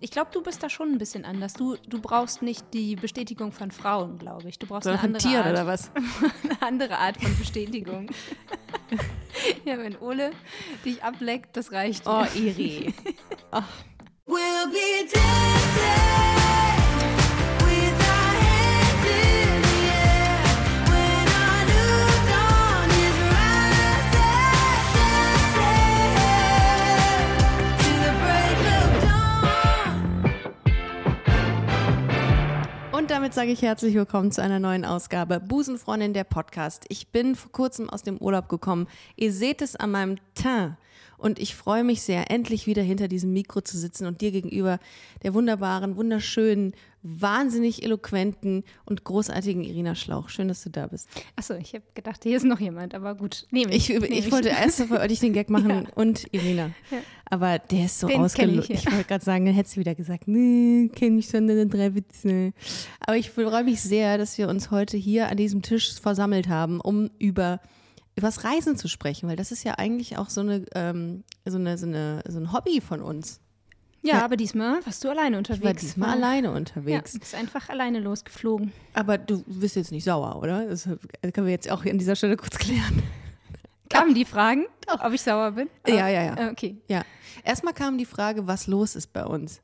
Ich glaube, du bist da schon ein bisschen anders. Du, du brauchst nicht die Bestätigung von Frauen, glaube ich. Du brauchst eine andere Tieren Art, oder was? eine andere Art von Bestätigung. ja, wenn Ole dich ableckt, das reicht. Oh. Iri. We'll be dancing Und damit sage ich herzlich willkommen zu einer neuen Ausgabe Busenfreundin der Podcast. Ich bin vor kurzem aus dem Urlaub gekommen. Ihr seht es an meinem Teint. Und ich freue mich sehr, endlich wieder hinter diesem Mikro zu sitzen und dir gegenüber der wunderbaren, wunderschönen, wahnsinnig eloquenten und großartigen Irina Schlauch. Schön, dass du da bist. Achso, ich habe gedacht, hier ist noch jemand, aber gut. Nehme ich. Ich, nehm ich wollte erst wollte ich den Gag machen und Irina. Aber der ist so ausgelöst. ich, Ich, ja. wollte gerade sagen, dann hättest du wieder gesagt, nee, kenne ich schon deine drei Witze. Aber ich freue mich sehr, dass wir uns heute hier an diesem Tisch versammelt haben, um über übers Reisen zu sprechen, weil das ist ja eigentlich auch so eine, ähm, so eine, so eine, so ein Hobby von uns. Ja, aber diesmal warst du alleine Ich war unterwegs. diesmal alleine unterwegs. Ja, bist einfach alleine losgeflogen. Aber du bist jetzt nicht sauer, oder? Das können wir jetzt auch an dieser Stelle kurz klären. Kamen die Fragen, ob ich sauer bin? Ja, ja, ja. Ah, Okay. Ja. Erstmal kam die Frage, was los ist bei uns.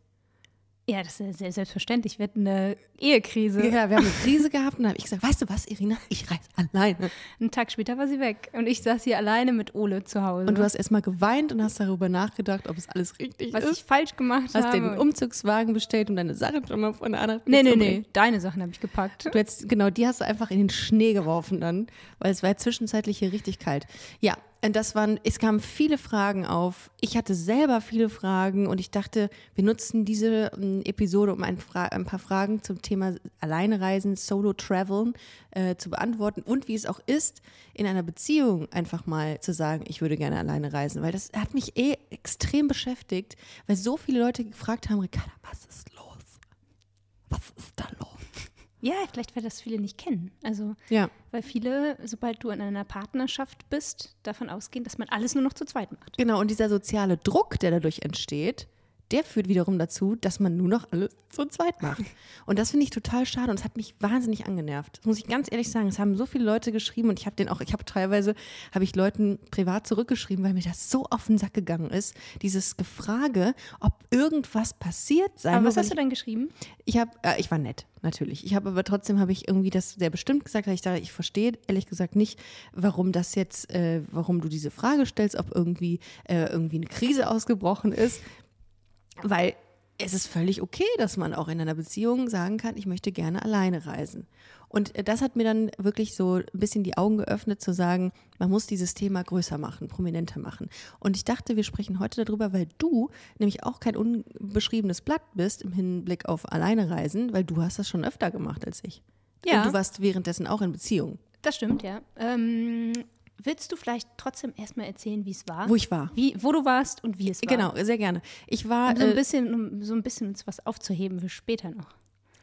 Ja, das ist ja sehr selbstverständlich. Wir hatten eine Ehekrise. Ja, wir haben eine Krise gehabt und da habe ich gesagt, weißt du was, Irina, ich reise alleine. Einen Tag später war sie weg. Und ich saß hier alleine mit Ole zu Hause. Und du hast erstmal geweint und hast darüber nachgedacht, ob es alles richtig was ist. ich falsch gemacht hast habe. den Umzugswagen bestellt, um deine Sachen schon mal von anderen nee, nee, nee. Deine Sachen habe ich gepackt. Du hättest, genau, die hast du einfach in den Schnee geworfen dann, weil es war zwischenzeitlich hier richtig kalt. Ja, und das waren, es kamen viele Fragen auf. Ich hatte selber viele Fragen und ich dachte, wir nutzen diese ähm, Episode, um ein, Fra ein paar Fragen zum Thema Alleinereisen, Solo-Traveln äh, zu beantworten und wie es auch ist, in einer Beziehung einfach mal zu sagen, ich würde gerne alleine reisen, weil das hat mich eh extrem beschäftigt, weil so viele Leute gefragt haben, Ricarda, was ist los? Was ist da los? Ja, vielleicht, weil das viele nicht kennen. Also, Ja. weil viele, sobald du in einer Partnerschaft bist, davon ausgehen, dass man alles nur noch zu zweit macht. Genau, und dieser soziale Druck, der dadurch entsteht, der führt wiederum dazu, dass man nur noch alles zu zweit macht. Und das finde ich total schade und es hat mich wahnsinnig angenervt. Das muss ich ganz ehrlich sagen. Es haben so viele Leute geschrieben und ich habe den auch, ich habe teilweise, habe ich Leuten privat zurückgeschrieben, weil mir das so auf den Sack gegangen ist. Dieses Gefrage, ob irgendwas passiert sei. Aber was hast du denn geschrieben? ich habe, äh, ich war nett, natürlich. Ich habe aber trotzdem habe ich irgendwie das sehr bestimmt gesagt, weil ich dachte, ich verstehe ehrlich gesagt nicht, warum das jetzt, äh, warum du diese Frage stellst, ob irgendwie äh, irgendwie eine Krise ausgebrochen ist, weil es ist völlig okay, dass man auch in einer Beziehung sagen kann, ich möchte gerne alleine reisen. Und äh, das hat mir dann wirklich so ein bisschen die Augen geöffnet, zu sagen, man muss dieses Thema größer machen, prominenter machen. Und ich dachte, wir sprechen heute darüber, weil du nämlich auch kein unbeschriebenes Blatt bist im Hinblick auf alleine reisen, weil du hast das schon öfter gemacht als ich. Ja. Und du warst währenddessen auch in Beziehung, Das stimmt, ja. Ähm, willst du vielleicht trotzdem erstmal erzählen, wie es war? wo ich war. Wie, wo du warst und wie es war? Genau, sehr gerne. Ich war. Um so ein äh, bisschen, um so ein bisschen uns was aufzuheben für später noch.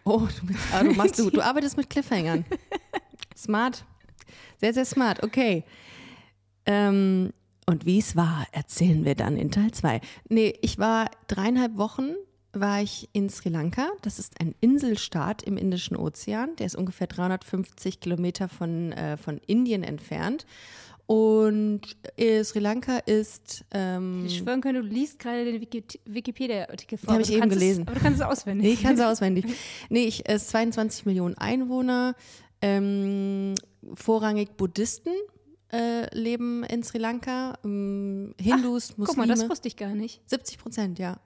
Oh, du, bist, ah, du, machst, du, du arbeitest mit Cliffhangern. Smart. Sehr, sehr smart. Okay. Ähm, und wie es war, erzählen wir dann in Teil 2. Nee, ich war dreieinhalb Wochen war ich in Sri Lanka. Das ist ein Inselstaat im Indischen Ozean. Der ist ungefähr 350 Kilometer von, äh, von Indien entfernt. Und äh, Sri Lanka ist ähm, Ich schwören können, du liest gerade den Wiki Wikipedia-Artikel vor. Hab aber ich eben gelesen. Es, aber du kannst es auswendig. Nee, ich kann es auswendig. Nee, ich, es ist 22 Millionen Einwohner, ähm, vorrangig Buddhisten äh, leben in Sri Lanka, ähm, Hindus, Muslime. Guck mal, das wusste ich gar nicht. 70 Prozent, ja.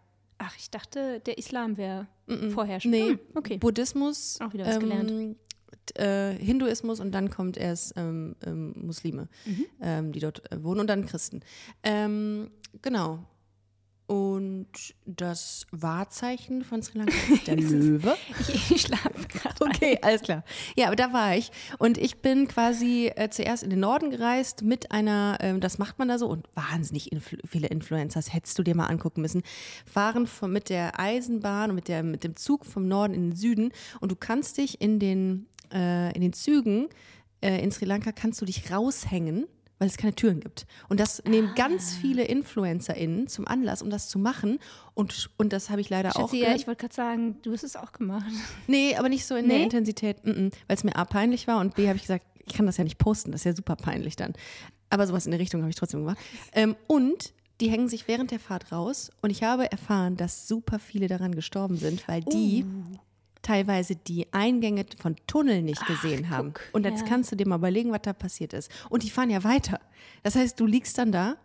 Ach, ich dachte, der Islam wäre vorherrschend. Nee, Hm, okay. Buddhismus, Auch wieder was gelernt. t- äh, Hinduismus und dann kommt erst ähm, ähm, Muslime, Mhm. ähm, die dort äh, wohnen und dann Christen. Ähm, genau. Und das Wahrzeichen von Sri Lanka ist der Löwe. Ich, ich schlafe gerade. Okay, alles klar. Ja, aber da war ich. Und ich bin quasi äh, zuerst in den Norden gereist mit einer, ähm, das macht man da so, und wahnsinnig influ viele Influencer, das hättest du dir mal angucken müssen, fahren von, mit der Eisenbahn und mit, der, mit dem Zug vom Norden in den Süden. Und du kannst dich in den, äh, in den Zügen äh, in Sri Lanka, kannst du dich raushängen, weil es keine Türen gibt. Und das nehmen ganz viele InfluencerInnen zum Anlass, um das zu machen. Und, und das habe ich leider auch Schatzi, ja, gehört. ich wollte gerade sagen, du hast es auch gemacht. Nee, aber nicht so in der Nee? Intensität, weil es mir A peinlich war und B habe ich gesagt, ich kann das ja nicht posten, das ist ja super peinlich dann. Aber sowas in der Richtung habe ich trotzdem gemacht. Ähm, und die hängen sich während der Fahrt raus und ich habe erfahren, dass super viele daran gestorben sind, weil die Uh. Teilweise die Eingänge von Tunneln nicht gesehen haben. guck, Und jetzt ja. kannst du dir mal überlegen, was da passiert ist. Und die fahren ja weiter. Das heißt, du liegst dann da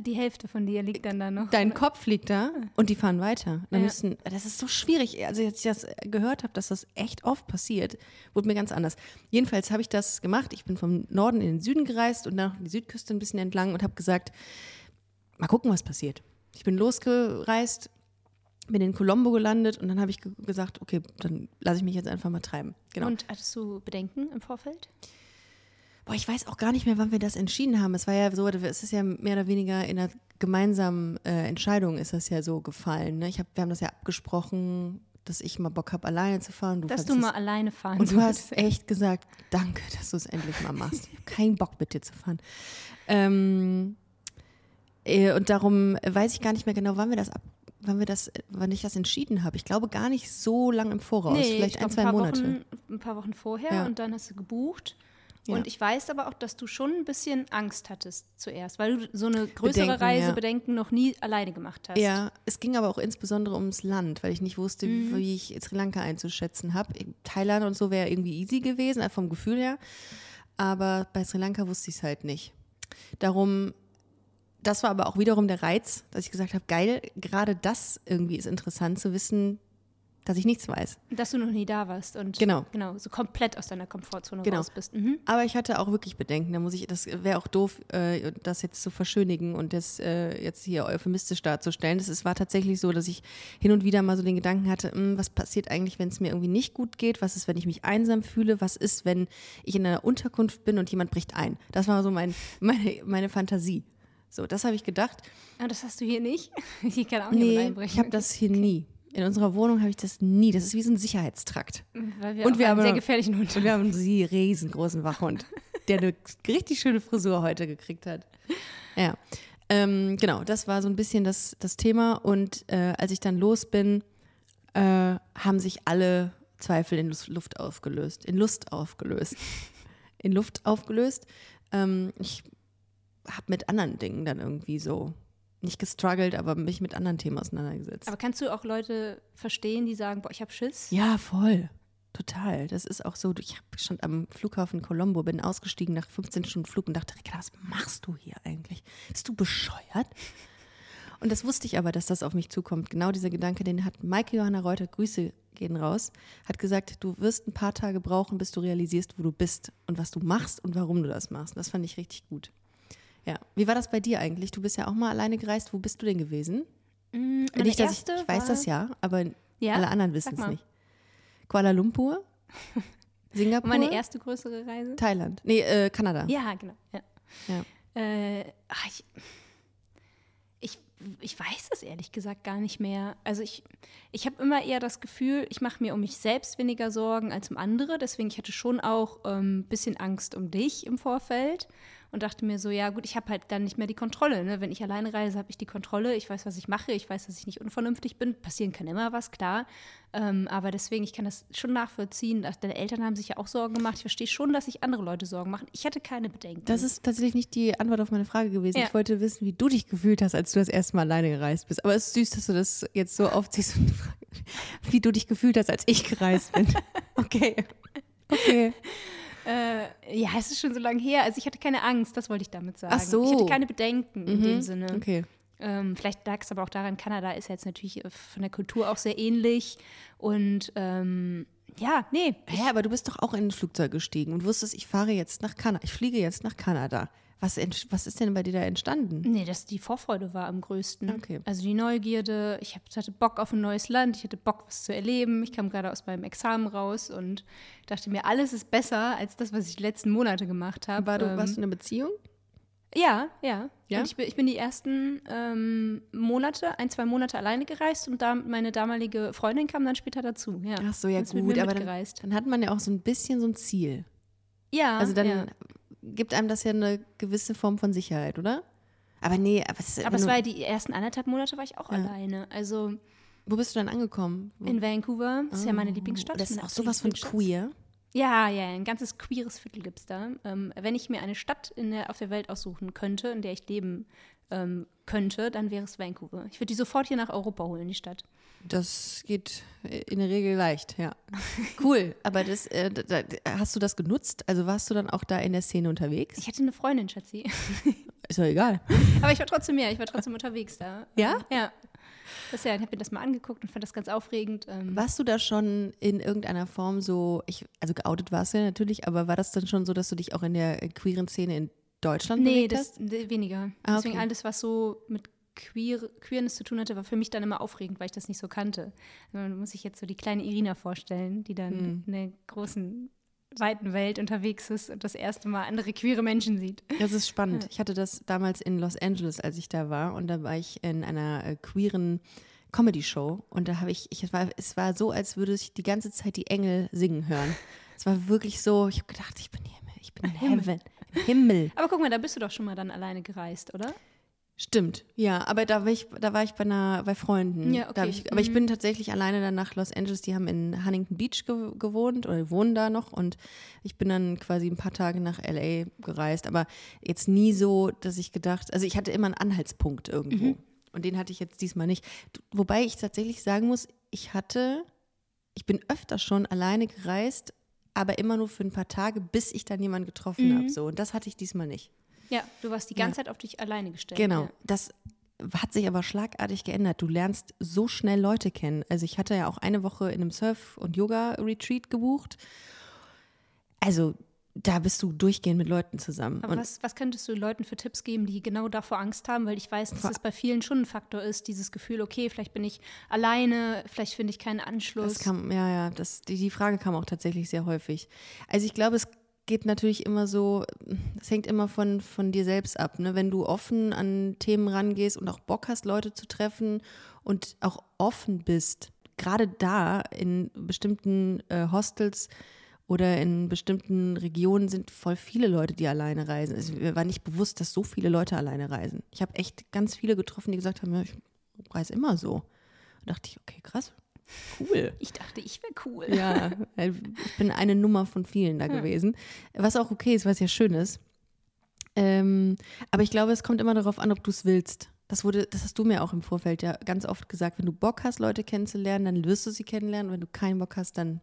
Die Hälfte von dir liegt dann da noch. Dein Kopf liegt da und die fahren weiter. Dann Ja. müssen, das ist so schwierig. Also als ich das gehört habe, dass das echt oft passiert, wurde mir ganz anders. Jedenfalls habe ich das gemacht. Ich bin vom Norden in den Süden gereist und dann die Südküste ein bisschen entlang und habe gesagt, mal gucken, was passiert. Ich bin losgereist, bin in Colombo gelandet und dann habe ich ge gesagt, okay, dann lasse ich mich jetzt einfach mal treiben. Genau. Und hattest du Bedenken im Vorfeld? Boah, ich weiß auch gar nicht mehr, wann wir das entschieden haben. Es war ja so, es ist ja mehr oder weniger in einer gemeinsamen äh, Entscheidung ist das ja so gefallen. Ne? Ich hab, wir haben das ja abgesprochen, dass ich mal Bock habe, alleine zu fahren. Du Dass du mal alleine fahren und du hast echt gesagt, danke, dass du es endlich mal machst. Ich hab Kein Bock mit dir zu fahren. Ähm, äh, und darum weiß ich gar nicht mehr genau, wann wir das ab, wann wir das, wann ich das entschieden habe. Ich glaube gar nicht so lang im Voraus, vielleicht ich ein, zwei paar Monate. Wochen, ein paar Wochen vorher Ja. und dann hast du gebucht. Ja. Und ich weiß aber auch, dass du schon ein bisschen Angst hattest zuerst, weil du so eine größere Bedenken, Reise, ja. Bedenken noch nie alleine gemacht hast. Ja, es ging aber auch insbesondere ums Land, weil ich nicht wusste, Mhm. wie ich Sri Lanka einzuschätzen habe. Thailand und so wäre irgendwie easy gewesen, einfach vom Gefühl her. Aber bei Sri Lanka wusste ich es halt nicht. Darum, das war aber auch wiederum der Reiz, dass ich gesagt habe, geil, gerade das irgendwie ist interessant zu wissen, dass ich nichts weiß. Dass du noch nie da warst und Genau. genau so komplett aus deiner Komfortzone Genau. raus bist. Mhm. Aber ich hatte auch wirklich Bedenken. Da muss ich, das wäre auch doof, äh, das jetzt zu verschönigen und das äh, jetzt hier euphemistisch darzustellen. Das, es war tatsächlich so, dass ich hin und wieder mal so den Gedanken hatte, "Hm, was passiert eigentlich, wenn es mir irgendwie nicht gut geht? Was ist, wenn ich mich einsam fühle? Was ist, wenn ich in einer Unterkunft bin und jemand bricht ein? Das war so mein, meine, meine Fantasie. So, das habe ich gedacht. Aber das hast du hier nicht. Hier kann auch Nee, einbrechen. ich habe das hier nie. In unserer Wohnung habe ich das nie. Das ist wie so ein Sicherheitstrakt. Weil wir Und wir einen haben sehr noch- gefährlichen Hund Und wir haben einen riesengroßen Wachhund, der eine richtig schöne Frisur heute gekriegt hat. Ja, ähm, genau, das war so ein bisschen das, das Thema. Und äh, als ich dann los bin, äh, haben sich alle Zweifel in Luft aufgelöst. In Lust aufgelöst. in Luft aufgelöst. Ähm, ich habe mit anderen Dingen dann irgendwie so nicht gestruggelt, aber mich mit anderen Themen auseinandergesetzt. Aber kannst du auch Leute verstehen, die sagen, boah, ich habe Schiss? Ja, voll. Total. Das ist auch so. Ich habe schon am Flughafen Colombo, bin ausgestiegen nach 15 Stunden Flug und dachte, Ricarda, was machst du hier eigentlich? Bist du bescheuert? Und das wusste ich aber, dass das auf mich zukommt. Genau dieser Gedanke, den hat Maike Johanna Reuter, Grüße gehen raus, hat gesagt, du wirst ein paar Tage brauchen, bis du realisierst, wo du bist und was du machst und warum du das machst. Und das fand ich richtig gut. Ja. Wie war das bei dir eigentlich? Du bist ja auch mal alleine gereist. Wo bist du denn gewesen? Mm, meine Nicht, dass ich, erste ich weiß das ja, aber Ja? alle anderen wissen es nicht. Kuala Lumpur? Singapur? Meine erste größere Reise? Thailand. Nee, äh, Kanada. Ja, genau. Ja. Ja. Äh, ach, ich, ich, ich weiß es ehrlich gesagt gar nicht mehr. Also ich, ich habe immer eher das Gefühl, ich mache mir um mich selbst weniger Sorgen als um andere. Deswegen ich hatte schon auch ein ähm, bisschen Angst um dich im Vorfeld und dachte mir so, ja gut, ich habe halt dann nicht mehr die Kontrolle. Ne? Wenn ich alleine reise, habe ich die Kontrolle. Ich weiß, was ich mache. Ich weiß, dass ich nicht unvernünftig bin. Passieren kann immer was, klar. Ähm, aber deswegen, ich kann das schon nachvollziehen. Deine Eltern haben sich ja auch Sorgen gemacht. Ich verstehe schon, dass sich andere Leute Sorgen machen. Ich hatte keine Bedenken. Das ist tatsächlich nicht die Antwort auf meine Frage gewesen. Ja. Ich wollte wissen, wie du dich gefühlt hast, als du das erste Mal alleine gereist bist. Aber es ist süß, dass du das jetzt so aufziehst und fragst, wie du dich gefühlt hast, als ich gereist bin. Okay. Okay. Äh, ja, es ist schon so lange her. Also ich hatte keine Angst, das wollte ich damit sagen. Ach so. Ich hatte keine Bedenken in dem Sinne. Okay. Ähm, vielleicht lag es aber auch daran, Kanada ist jetzt natürlich äh, von der Kultur auch sehr ähnlich. Und ähm, ja, nee. Hä, aber du bist doch auch in ein Flugzeug gestiegen und wusstest, ich fahre jetzt nach Kanada. Ich fliege jetzt nach Kanada. Was, was ist denn bei dir da entstanden? Nee, dass die Vorfreude war am größten. Okay. Also die Neugierde, ich hab, hatte Bock auf ein neues Land, ich hatte Bock, was zu erleben. Ich kam gerade aus meinem Examen raus und dachte mir, alles ist besser als das, was ich die letzten Monate gemacht habe. War du, Ähm, warst du in einer Beziehung? Ja, ja. Ja? Ich bin, ich bin die ersten ähm, Monate, ein, zwei Monate alleine gereist und da, meine damalige Freundin kam dann später dazu. Ja. Ach so, ja gut, aber dann, dann hat man ja auch so ein bisschen so ein Ziel. ja, Also dann ja. Gibt einem das ja eine gewisse Form von Sicherheit, oder? Aber nee, aber, es, Aber es war ja die ersten anderthalb Monate war ich auch Ja. alleine. Also wo bist du dann angekommen? Wo- in Vancouver, das ist ja meine Lieblingsstadt. Oh, Das ist auch sowas von Lieblingsstadt. queer. Ja, ja, ein ganzes queeres Viertel gibt es da. Ähm, wenn ich mir eine Stadt der, auf der Welt aussuchen könnte, in der ich leben ähm, könnte, dann wäre es Vancouver. Ich würde die sofort hier nach Europa holen, die Stadt. Das geht in der Regel leicht, ja. Cool, aber das, äh, da, hast du das genutzt? Also warst du dann auch da in der Szene unterwegs? Ich hatte eine Freundin, Schatzi. Ist doch egal. Aber ich war trotzdem mehr, ich war trotzdem unterwegs da. Ja? Ähm, Ja. Das, ja, ich habe mir das mal angeguckt und fand das ganz aufregend. Ähm, Warst du da schon in irgendeiner Form so, ich, also geoutet warst du ja natürlich, aber war das dann schon so, dass du dich auch in der queeren Szene in Deutschland Nee, bewegt das hast? nee, weniger. Ah, Deswegen okay. alles, was so mit Queer, Queerness zu tun hatte, war für mich dann immer aufregend, weil ich das nicht so kannte. Man muss sich jetzt so die kleine Irina vorstellen, die dann Hm. in der großen, weiten Welt unterwegs ist und das erste Mal andere queere Menschen sieht. Das ist spannend. Ich hatte das damals in Los Angeles, als ich da war. Und da war ich in einer äh, queeren Comedy-Show. Und da habe ich, ich es war, es war so, als würde ich die ganze Zeit die Engel singen hören. Es war wirklich so, ich habe gedacht, ich bin hier, ich bin im Himmel. Aber guck mal, da bist du doch schon mal dann alleine gereist, oder? Stimmt, ja, aber da war ich, da war ich bei einer, bei Freunden. Ja, okay. ich, aber ich Mhm. bin tatsächlich alleine dann nach Los Angeles. Die haben in Huntington Beach ge gewohnt oder wohnen da noch und ich bin dann quasi ein paar Tage nach LA gereist. Aber jetzt nie so, dass ich gedacht, also ich hatte immer einen Anhaltspunkt irgendwo Mhm. und den hatte ich jetzt diesmal nicht. Wobei ich tatsächlich sagen muss, ich hatte, ich bin öfter schon alleine gereist, aber immer nur für ein paar Tage, bis ich dann jemanden getroffen Mhm. habe. So und das hatte ich diesmal nicht. Ja, du warst die ganze Zeit auf dich alleine gestellt. Genau. Ja. Das hat sich aber schlagartig geändert. Du lernst so schnell Leute kennen. Also ich hatte ja auch eine Woche in einem Surf- und Yoga-Retreat gebucht. Also da bist du durchgehend mit Leuten zusammen. Aber was, was könntest du Leuten für Tipps geben, die genau davor Angst haben? Weil ich weiß, dass es bei vielen schon ein Faktor ist, dieses Gefühl, okay, vielleicht bin ich alleine, vielleicht finde ich keinen Anschluss. das kam, ja, ja, das, die, die Frage kam auch tatsächlich sehr häufig. Also ich glaube, es geht natürlich immer so, das hängt immer von, von dir selbst ab. Ne? Wenn du offen an Themen rangehst und auch Bock hast, Leute zu treffen und auch offen bist, gerade da in bestimmten äh, Hostels oder in bestimmten Regionen sind voll viele Leute, die alleine reisen. Also mir war nicht bewusst, dass so viele Leute alleine reisen. Ich habe echt ganz viele getroffen, die gesagt haben, ja, ich reise immer so. Da dachte ich, okay, krass, cool. ich dachte, ich wäre cool. Ja, weil ich bin eine Nummer von vielen da gewesen. Was auch okay ist, was ja schön ist. Ähm, aber ich glaube, es kommt immer darauf an, ob du es willst. Das wurde, das hast du mir auch im Vorfeld ja ganz oft gesagt. Wenn du Bock hast, Leute kennenzulernen, dann wirst du sie kennenlernen. Wenn du keinen Bock hast, dann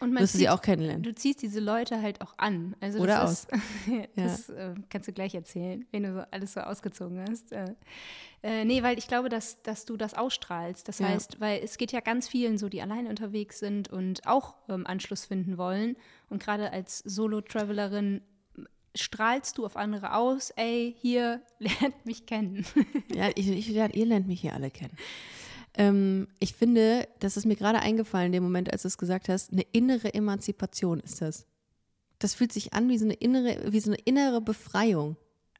Und man wirst du sie auch kennenlernen. Du ziehst diese Leute halt auch an. Also Oder das Ist, das äh, kannst du gleich erzählen, wenn du so alles so ausgezogen hast. Äh, äh, nee, weil ich glaube, dass, dass du das ausstrahlst. Das Ja. heißt, weil es geht ja ganz vielen so, die alleine unterwegs sind und auch ähm, Anschluss finden wollen. Und gerade als Solo-Travelerin strahlst du auf andere aus, ey, hier, lernt mich kennen. Ja, ich, ich, lerne- ihr lernt mich hier alle kennen. Ähm, ich finde, das ist mir gerade eingefallen in dem Moment, als du es gesagt hast, eine innere Emanzipation ist das. Das fühlt sich an wie so eine innere, wie so eine innere Befreiung.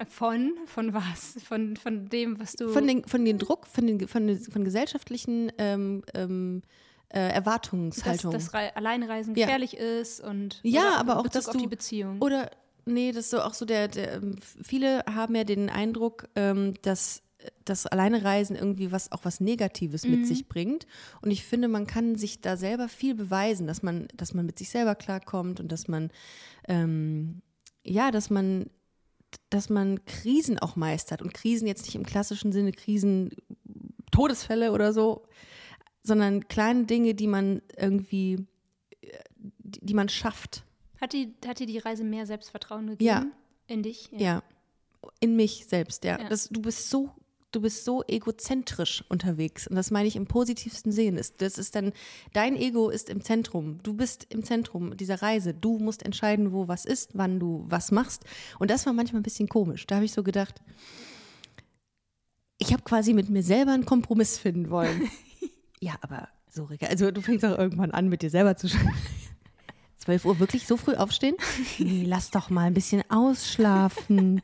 Von, von was? Von, von dem, was du. Von den, von den Druck, von den, von den von gesellschaftlichen ähm, ähm, äh, dass Erwartungshaltungen. das Rei- Alleinreisen Ja. gefährlich ist und Ja, aber auch, Bezug dass auf du- die Beziehung. Oder, nee, das ist so auch so der, der ähm, viele haben ja den Eindruck, ähm, dass das Alleinereisen irgendwie was auch was Negatives Mhm. mit sich bringt. Und ich finde, man kann sich da selber viel beweisen, dass man, dass man mit sich selber klarkommt und dass man, ähm, ja, dass man, dass man Krisen auch meistert. Und Krisen jetzt nicht im klassischen Sinne Krisen, Todesfälle oder so, sondern kleine Dinge, die man irgendwie, äh, die, die man schafft. Hat, die, hat dir die Reise mehr Selbstvertrauen gegeben? Ja. In dich? Ja, in mich selbst, ja. Ja. Das, du bist so, du bist so egozentrisch unterwegs. Und das meine ich im positivsten. Das, das ist dann, dein Ego ist im Zentrum. Du bist im Zentrum dieser Reise. Du musst entscheiden, wo was ist, wann du was machst. Und das war manchmal ein bisschen komisch. Da habe ich so gedacht, ich habe quasi mit mir selber einen Kompromiss finden wollen. ja, aber so, Rika, also du fängst auch irgendwann an, mit dir selber zu sprechen. 12 Uhr wirklich so früh aufstehen? Nee, lass doch mal ein bisschen ausschlafen.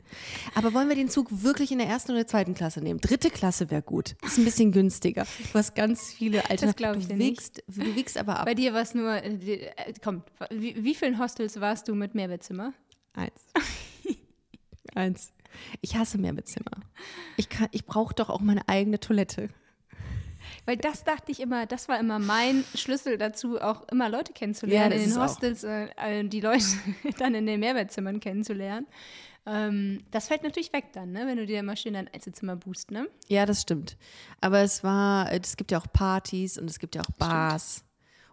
Aber wollen wir den Zug wirklich in der ersten oder zweiten Klasse nehmen? Dritte Klasse wäre gut. Ist ein bisschen günstiger. Du hast ganz viele Alternativen. glaub ich du dir nicht. wiegst, Du wiegst aber ab. Bei dir war es nur, äh, äh, komm, wie, wie vielen Hostels warst du mit Mehrbettzimmer? Eins. Eins. Ich hasse Mehrbettzimmer. Ich, kann- ich brauche doch auch meine eigene Toilette. Weil das dachte ich immer, das war immer mein Schlüssel dazu, auch immer Leute kennenzulernen, Ja, in den. Hostels, äh, äh, die Leute dann in den Mehrwertzimmern kennenzulernen. Ähm, das fällt natürlich weg dann, ne? wenn du dir immer schön dein Einzelzimmer buchst, ne? Ja, das stimmt. Aber es war, es gibt ja auch Partys und es gibt ja auch Bars.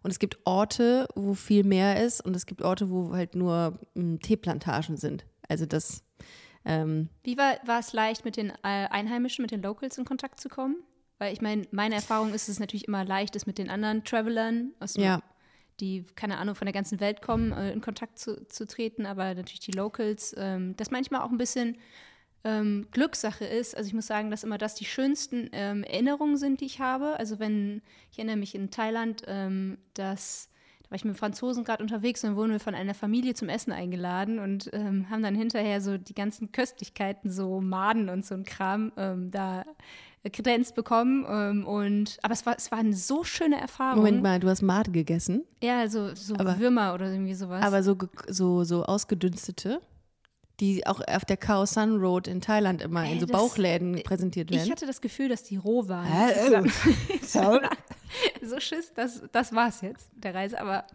Und es gibt Orte, wo viel mehr ist und es gibt Orte, wo halt nur mh, Teeplantagen sind. Also das, ähm, Wie war, war es leicht, mit den äh, Einheimischen, mit den Locals in Kontakt zu kommen? Weil ich meine, meine Erfahrung ist, dass es natürlich immer leicht ist, mit den anderen Travelern, aus dem, Ja. die, keine Ahnung, von der ganzen Welt kommen, äh, in Kontakt zu, zu treten, aber natürlich die Locals, ähm, das manchmal auch ein bisschen ähm, Glückssache ist. Also ich muss sagen, dass immer das die schönsten ähm, Erinnerungen sind, die ich habe. Also wenn, ich erinnere mich in Thailand, ähm, dass da war ich mit Franzosen gerade unterwegs und dann wurden wir von einer Familie zum Essen eingeladen und ähm, haben dann hinterher so die ganzen Köstlichkeiten, so Maden und so ein Kram, ähm, da kredenzt bekommen. Ähm, und, aber es war, es war eine so schöne Erfahrung. Moment mal, du hast Made gegessen, Ja, so, so Aber- Würmer oder irgendwie sowas. aber so, so, so ausgedünstete, die auch auf der Khao San Road in Thailand immer Ey, in so Bauchläden präsentiert ich werden. hatte das Gefühl, dass die roh waren. Hä? so, so Schiss, das, das war's jetzt, der Reise. Aber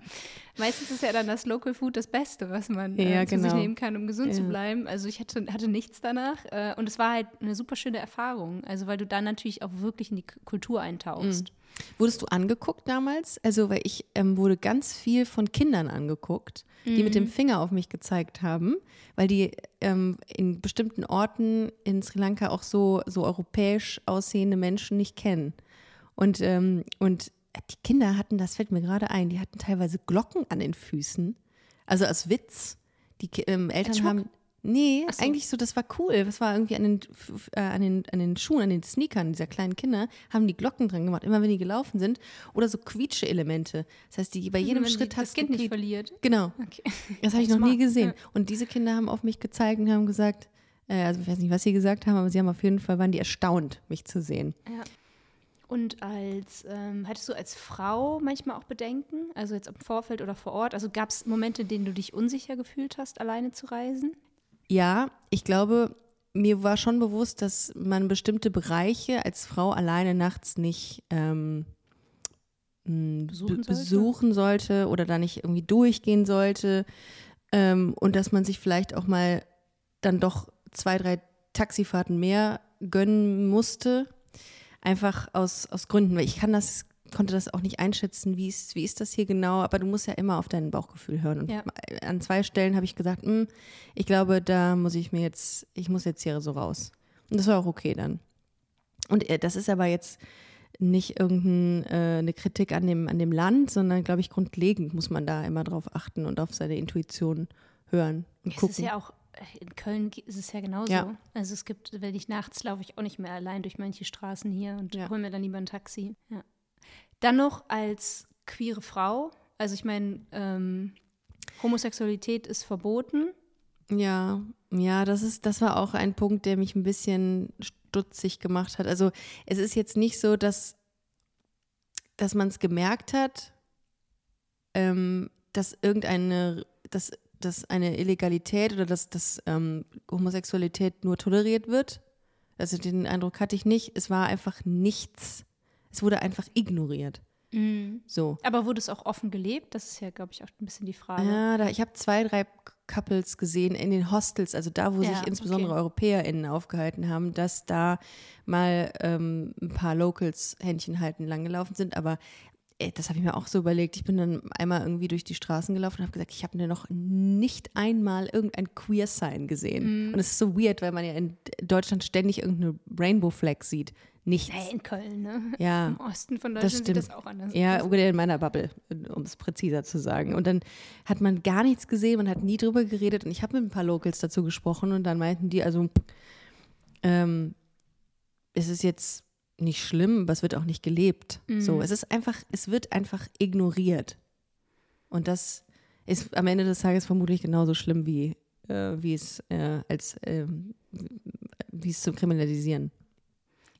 meistens ist ja dann das Local Food das Beste, was man Ja, äh, zu sich genau. nehmen kann, um gesund zu Ja. bleiben. Also ich hatte, hatte nichts danach. Äh, und es war halt eine super schöne Erfahrung. Also weil du dann natürlich auch wirklich in die Kultur eintauchst. Wurdest du angeguckt damals? Also, weil ich ähm, wurde ganz viel von Kindern angeguckt, die mit dem Finger auf mich gezeigt haben, weil die ähm, in bestimmten Orten in Sri Lanka auch so, so europäisch aussehende Menschen nicht kennen. Und, ähm, und die Kinder hatten, das fällt mir gerade ein, die hatten teilweise Glocken an den Füßen. Also als Witz. Die ähm, Eltern haben. Nee, so. eigentlich so, das war cool. Das war irgendwie an den, äh, an, den, an den Schuhen, an den Sneakern dieser kleinen Kinder, haben die Glocken dran gemacht, immer wenn die gelaufen sind. Oder so Quietsche-Elemente. Das heißt, die, bei jedem Wenn die- Schritt hat das Kind nicht verliert. Genau. Okay. Das habe ich noch nie gesehen. ja. Und diese Kinder haben auf mich gezeigt und haben gesagt, äh, also ich weiß nicht, was sie gesagt haben, aber sie haben auf jeden Fall, waren die erstaunt, mich zu sehen. Ja. Und als, ähm, hattest du als Frau manchmal auch Bedenken? Also jetzt im Vorfeld oder vor Ort? Also gab es Momente, in denen du dich unsicher gefühlt hast, alleine zu reisen? Ja, ich glaube, mir war schon bewusst, dass man bestimmte Bereiche als Frau alleine nachts nicht ähm, m, Besuchen be- sollte? besuchen sollte oder da nicht irgendwie durchgehen sollte. Ähm, und dass man sich vielleicht auch mal dann doch zwei, drei Taxifahrten mehr gönnen musste. Einfach aus, aus Gründen, weil ich kann das, konnte das auch nicht einschätzen, wie ist, wie ist das hier genau, aber du musst ja immer auf dein Bauchgefühl hören. Und Ja. an zwei Stellen habe ich gesagt, "Hm, ich glaube, da muss ich mir jetzt, ich muss jetzt hier so raus. Und das war auch okay dann. Und äh, das ist aber jetzt nicht irgendeine äh, Kritik an dem, an dem Land, sondern, glaube ich, grundlegend muss man da immer drauf achten und auf seine Intuition hören und Es gucken. ist ja auch, äh, in Köln ist es ja genauso. Ja. Also es gibt, wenn ich nachts laufe ich auch nicht mehr allein durch manche Straßen hier und Ja. hole mir dann lieber ein Taxi. Ja. Dann noch als queere Frau, also ich meine, ähm, Homosexualität ist verboten. Ja, ja, das ist, das war auch ein Punkt, der mich ein bisschen stutzig gemacht hat. Also es ist jetzt nicht so, dass, dass man es gemerkt hat, ähm, dass irgendeine, dass, dass eine Illegalität oder dass, dass ähm, Homosexualität nur toleriert wird. Also den Eindruck hatte ich nicht. Es war einfach nichts. Es wurde einfach ignoriert. So. Aber wurde es auch offen gelebt? Das ist ja, glaube ich, auch ein bisschen die Frage. Ja, da, ich habe zwei, drei Couples gesehen in den Hostels, also da, wo Ja, sich insbesondere okay. EuropäerInnen aufgehalten haben, dass da mal ähm, ein paar Locals Händchen halten lang gelaufen sind. Aber äh, das habe ich mir auch so überlegt. Ich bin dann einmal irgendwie durch die Straßen gelaufen und habe gesagt, ich habe noch nicht einmal irgendein Queer-Sign gesehen. Mhm. Und es ist so weird, weil man ja in Deutschland ständig irgendeine Rainbow-Flag sieht. Nichts. Hey, in Köln, ne? Ja. Im Osten von Das Deutschland sieht stimmt. das auch anders Ja, in meiner Bubble, um es präziser zu sagen. Und dann hat man gar nichts gesehen, man hat nie drüber geredet. Und ich habe mit ein paar Locals dazu gesprochen und dann meinten die, also ähm, es ist jetzt nicht schlimm, aber es wird auch nicht gelebt. So, es ist einfach, es wird einfach ignoriert. Und das ist am Ende des Tages vermutlich genauso schlimm wie, äh, wie es äh, als ähm, wie es zu kriminalisieren.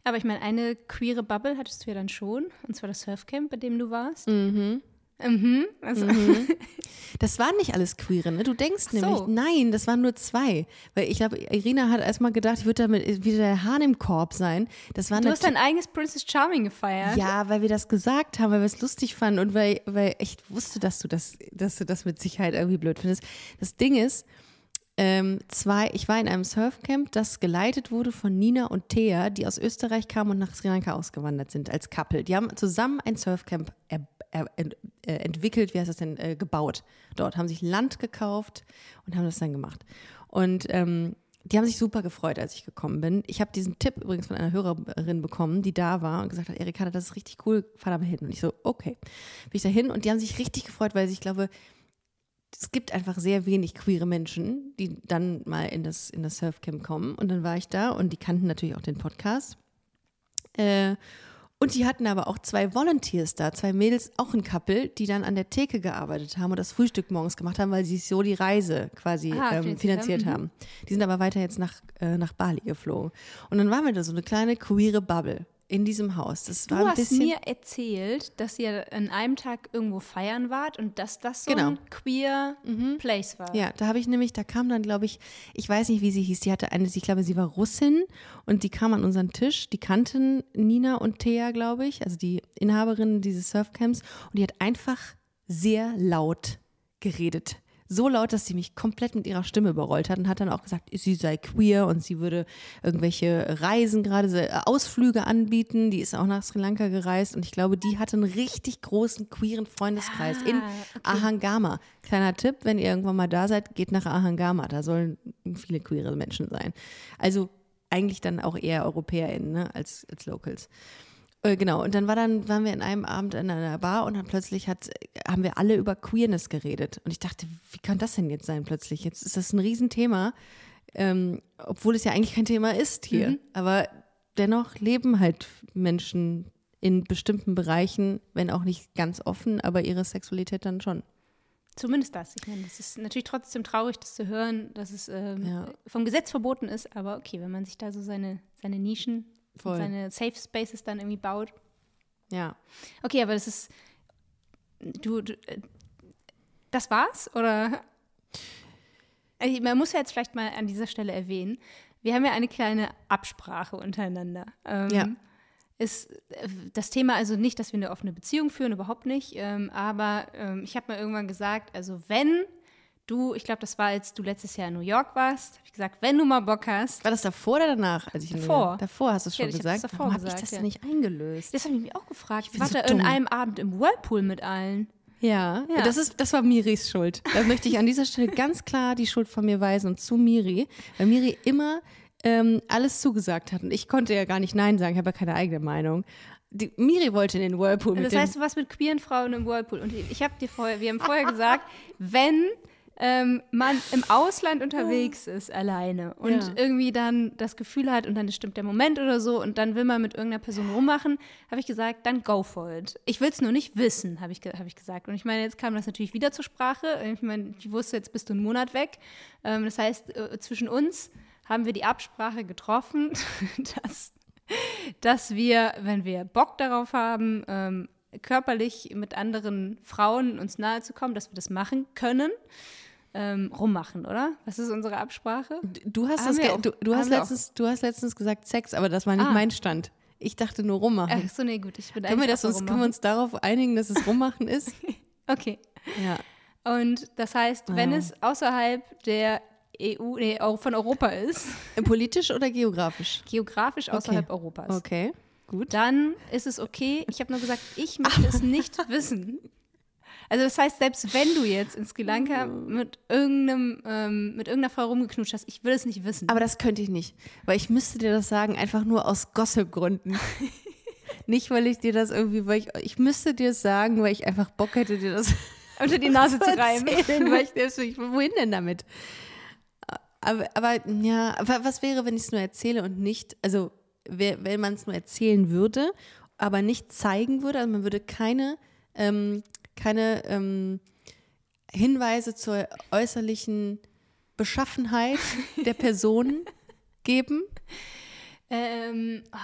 Aber ich meine, eine queere Bubble hattest du ja dann schon, und zwar das Surfcamp, bei dem du warst. Mhm. Mhm. Also, Das waren nicht alles Queere, ne? Du denkst so. nämlich, nein, das waren nur zwei. Weil ich glaube, Irina hat erstmal gedacht, ich würde damit wieder der Hahn im Korb sein. Das waren du hast dein eigenes Princess Charming gefeiert. Ja, weil wir das gesagt haben, weil wir es lustig fanden und weil, weil ich wusste, dass du das, dass du das mit Sicherheit irgendwie blöd findest. Das Ding ist, ähm, zwei, ich war in einem Surfcamp, das geleitet wurde von Nina und Thea, die aus Österreich kamen und nach Sri Lanka ausgewandert sind als Couple. Die haben zusammen ein Surfcamp er, er, ent, äh, entwickelt, wie heißt das denn, äh, gebaut. Dort haben sich Land gekauft und haben das dann gemacht. Und ähm, die haben sich super gefreut, als ich gekommen bin. Ich habe diesen Tipp übrigens von einer Hörerin bekommen, die da war und gesagt hat, Erika, das ist richtig cool, fahr da mal hin. Und ich so, okay. Bin ich da hin und die haben sich richtig gefreut, weil sie, ich glaube, es gibt einfach sehr wenig queere Menschen, die dann mal in das, in das Surfcamp kommen. Und dann war ich da und die kannten natürlich auch den Podcast. Äh, und die hatten aber auch zwei Volunteers da, zwei Mädels, auch ein Couple, die dann an der Theke gearbeitet haben und das Frühstück morgens gemacht haben, weil sie so die Reise quasi Ah, ähm, finanziert finanziert haben. haben. Die sind aber weiter jetzt nach, äh, nach Bali geflogen. Und dann waren wir da so eine kleine queere Bubble in diesem Haus. Das Du war ein hast mir erzählt, dass ihr an einem Tag irgendwo feiern wart und dass das so Genau. ein queer Place war. Ja, da habe ich nämlich, da kam dann, glaube ich, ich weiß nicht, wie sie hieß, die hatte eine, ich glaube, sie war Russin und die kam an unseren Tisch, die kannten Nina und Thea, glaube ich, also die Inhaberin dieses Surfcamps und die hat einfach sehr laut geredet. So laut, dass sie mich komplett mit ihrer Stimme überrollt hat und hat dann auch gesagt, sie sei queer und sie würde irgendwelche Reisen gerade, äh, Ausflüge anbieten. Die ist auch nach Sri Lanka gereist und ich glaube, die hatte einen richtig großen queeren Freundeskreis in Ah, okay. Ahangama. Kleiner Tipp, wenn ihr irgendwann mal da seid, geht nach Ahangama. Da sollen viele queere Menschen sein. Also eigentlich dann auch eher EuropäerInnen ne, als, als Locals. Äh, genau, und dann war dann, waren wir in einem Abend in einer Bar und dann plötzlich hat, haben wir alle über Queerness geredet. Und ich dachte, wie kann das denn jetzt sein plötzlich? Jetzt ist das ein Riesenthema, ähm, obwohl es ja eigentlich kein Thema ist hier. Aber dennoch leben halt Menschen in bestimmten Bereichen, wenn auch nicht ganz offen, aber ihre Sexualität dann schon. Zumindest das. Ich meine, das ist natürlich trotzdem traurig, das zu hören, dass es ähm, Ja. vom Gesetz verboten ist. Aber okay, wenn man sich da so seine, seine Nischen, Voll. seine Safe Spaces dann irgendwie baut. Ja. Okay, aber das ist. Du, du äh, das war's? Oder? Also, Man muss ja jetzt vielleicht mal an dieser Stelle erwähnen, wir haben ja eine kleine Absprache untereinander. Ähm, Ja. Ist äh, das Thema also nicht, dass wir eine offene Beziehung führen, überhaupt nicht. Ähm, aber ähm, ich habe mal irgendwann gesagt, also wenn du, ich glaube, das war, als du letztes Jahr in New York warst, habe ich gesagt, wenn du mal Bock hast, War das davor oder danach? Als ich in Davor. Davor hast du es Ja, schon hab's gesagt. davor Warum habe ich das ja. nicht eingelöst? das habe ich mich auch gefragt. Ich war so da in dumm. einem Abend im Whirlpool mit allen. Ja, Ja. Das, ist, das war Miris Schuld. Da möchte ich an dieser Stelle ganz klar die Schuld von mir weisen und zu Miri, weil Miri immer ähm, alles zugesagt hat und ich konnte ja gar nicht Nein sagen, ich habe ja keine eigene Meinung. Die, Miri wollte in den Whirlpool mit Das heißt, du warst mit queeren Frauen im Whirlpool. Und ich habe dir vorher, wir haben vorher gesagt, wenn ähm, man im Ausland unterwegs ist, alleine und Ja. irgendwie dann das Gefühl hat und dann stimmt der Moment oder so und dann will man mit irgendeiner Person rummachen, habe ich gesagt, dann go for it. Ich will es nur nicht wissen, habe ich, hab ich gesagt. Und ich meine, jetzt kam das natürlich wieder zur Sprache. Ich meine, ich wusste, jetzt bist du einen Monat weg. Ähm, das heißt, äh, zwischen uns haben wir die Absprache getroffen, dass dass wir, wenn wir Bock darauf haben, ähm, körperlich mit anderen Frauen uns nahe zu kommen, dass wir das machen können. Ähm, rummachen, oder? Was ist unsere Absprache? du hast, das du, du, hast auch. letztens, du hast letztens gesagt Sex, aber das war nicht Ah. mein Stand. Ich dachte nur rummachen. Ach so, nee, gut. Ich bin können, wir das uns, können wir uns darauf einigen, dass es rummachen ist? Okay. ja. Und das heißt, wenn Ah. es außerhalb der EU, nee, von Europa ist, Äh, Politisch oder geografisch? geografisch außerhalb Europas, Okay, gut. dann ist es okay. Ich habe nur gesagt, ich möchte es nicht wissen. Also das heißt, selbst wenn du jetzt in Sri Lanka mit irgendeinem, ähm, mit irgendeiner Frau rumgeknutscht hast, ich will es nicht wissen. Aber das könnte ich nicht, weil ich müsste dir das sagen, einfach nur aus Gossip-Gründen. nicht, weil ich dir das irgendwie, weil ich, ich müsste dir es sagen, weil ich einfach Bock hätte, dir das unter die Nase zu reiben. erzählen, weil ich das, ich, wohin denn damit? Aber, aber ja, aber was wäre, wenn ich es nur erzähle und nicht, also wenn man es nur erzählen würde, aber nicht zeigen würde, also man würde keine, ähm, keine ähm, Hinweise zur äußerlichen Beschaffenheit der Person geben? Ähm, ah,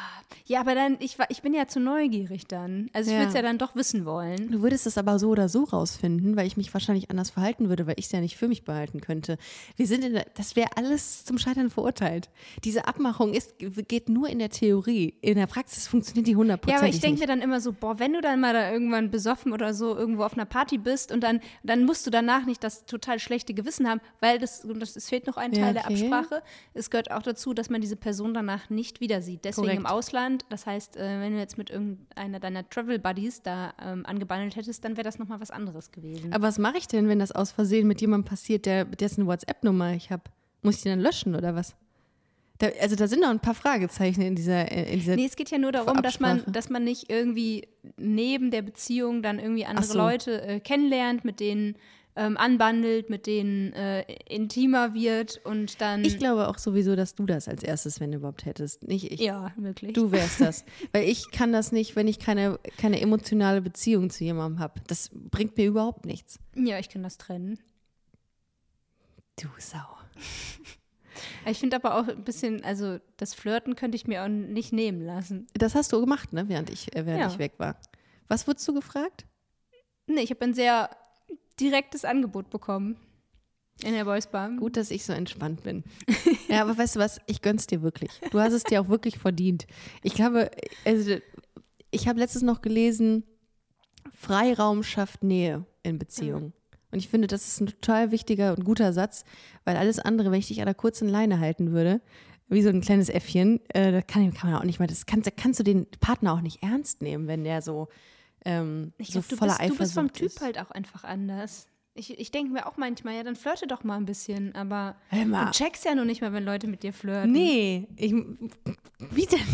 ja, aber dann, ich, war- ich bin ja zu neugierig dann. Also ich Ja. würde es ja dann doch wissen wollen. Du würdest es aber so oder so rausfinden, weil ich mich wahrscheinlich anders verhalten würde, weil ich es ja nicht für mich behalten könnte. Wir sind in der, das wäre alles zum Scheitern verurteilt. Diese Abmachung ist, geht nur in der Theorie. In der Praxis funktioniert die Ja, hundertprozentig aber ich denke mir dann immer so, boah, wenn du dann mal da irgendwann besoffen oder so irgendwo auf einer Party bist und dann, dann musst du danach nicht das total schlechte Gewissen haben, weil das, das es fehlt noch ein Ja, Teil der okay. Absprache. Es gehört auch dazu, dass man diese Person danach nicht wieder sieht. Deswegen Korrekt. im Ausland, das heißt, äh, wenn du jetzt mit irgendeiner deiner Travel Buddies da ähm, angebandelt hättest, dann wäre das nochmal was anderes gewesen. Aber was mache ich denn, wenn das aus Versehen mit jemandem passiert, der, dessen WhatsApp-Nummer ich habe? Muss ich die dann löschen oder was? Da, also da sind noch ein paar Fragezeichen in dieser, äh, in dieser Nee, es geht ja nur darum, dass man, dass man nicht irgendwie neben der Beziehung dann irgendwie andere so. Leute äh, kennenlernt, mit denen ähm, anbandelt, mit denen äh, intimer wird und dann. Ich glaube auch sowieso, dass du das als erstes, wenn du überhaupt hättest. Nicht ich. ja, wirklich. Du wärst das. Weil ich kann das nicht, wenn ich keine, keine emotionale Beziehung zu jemandem habe. Das bringt mir überhaupt nichts. Ja, ich kann das trennen. Du Sau. Ich finde aber auch ein bisschen, also das Flirten könnte ich mir auch nicht nehmen lassen. Das hast du gemacht, ne? Während ich, äh, während Ja. ich weg war. Was wurdest du gefragt? Nee, ich habe ein sehr direktes Angebot bekommen in der Boys Bar. Gut, dass ich so entspannt bin. ja, aber weißt du was? Ich gönn's dir wirklich. Du hast es dir auch wirklich verdient. Ich glaube, also, ich habe letztens noch gelesen, Freiraum schafft Nähe in Beziehungen. Und ich finde, das ist ein total wichtiger und guter Satz, weil alles andere, wenn ich dich an der kurzen Leine halten würde, wie so ein kleines Äffchen, äh, da kann, kann man auch nicht mal, das kannst, da kannst du den Partner auch nicht ernst nehmen, wenn der so, ähm, Ich so glaube, du, voller bist- du bist vom Eifersucht Typ ist. halt auch einfach anders. Ich, ich denke mir auch manchmal, ja, dann flirte doch mal ein bisschen, aber du checkst ja nur nicht mal, wenn Leute mit dir flirten. Nee, ich, wie denn?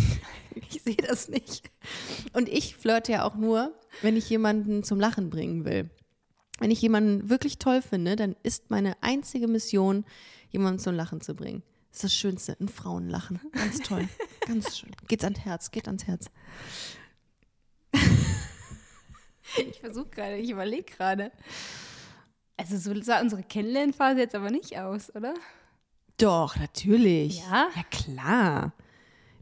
Ich sehe das nicht. Und ich flirte ja auch nur, wenn ich jemanden zum Lachen bringen will. Wenn ich jemanden wirklich toll finde, dann ist meine einzige Mission, jemanden zum Lachen zu bringen. Das ist das Schönste, ein Frauenlachen. Ganz toll. Ganz schön. Geht's ans Herz, geht ans Herz. Ich versuche gerade, ich überlege gerade. Also so sah unsere Kennenlernphase jetzt aber nicht aus, oder? Doch, natürlich. Ja? Ja, klar.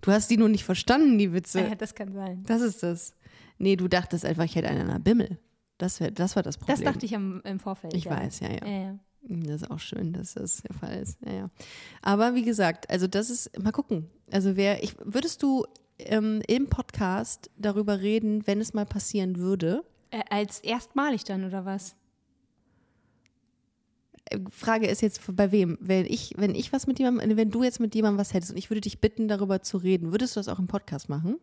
Du hast die nur nicht verstanden, die Witze. Ja, das kann sein. Das ist das. Nee, du dachtest einfach, ich hätte einen an der Bimmel. Das, wär, das war das Problem. Das dachte ich am, im Vorfeld. Ich ja. weiß, ja, ja. ja, ja. Das ist auch schön, dass das der Fall ist. Ja, ja. Aber wie gesagt, also das ist, mal gucken. Also wer, ich, würdest du ähm, im Podcast darüber reden, wenn es mal passieren würde? Äh, als erstmalig dann, oder was? Äh, Frage ist jetzt bei wem? Wenn ich, wenn ich was mit jemandem, wenn du jetzt mit jemandem was hättest und ich würde dich bitten, darüber zu reden, würdest du das auch im Podcast machen?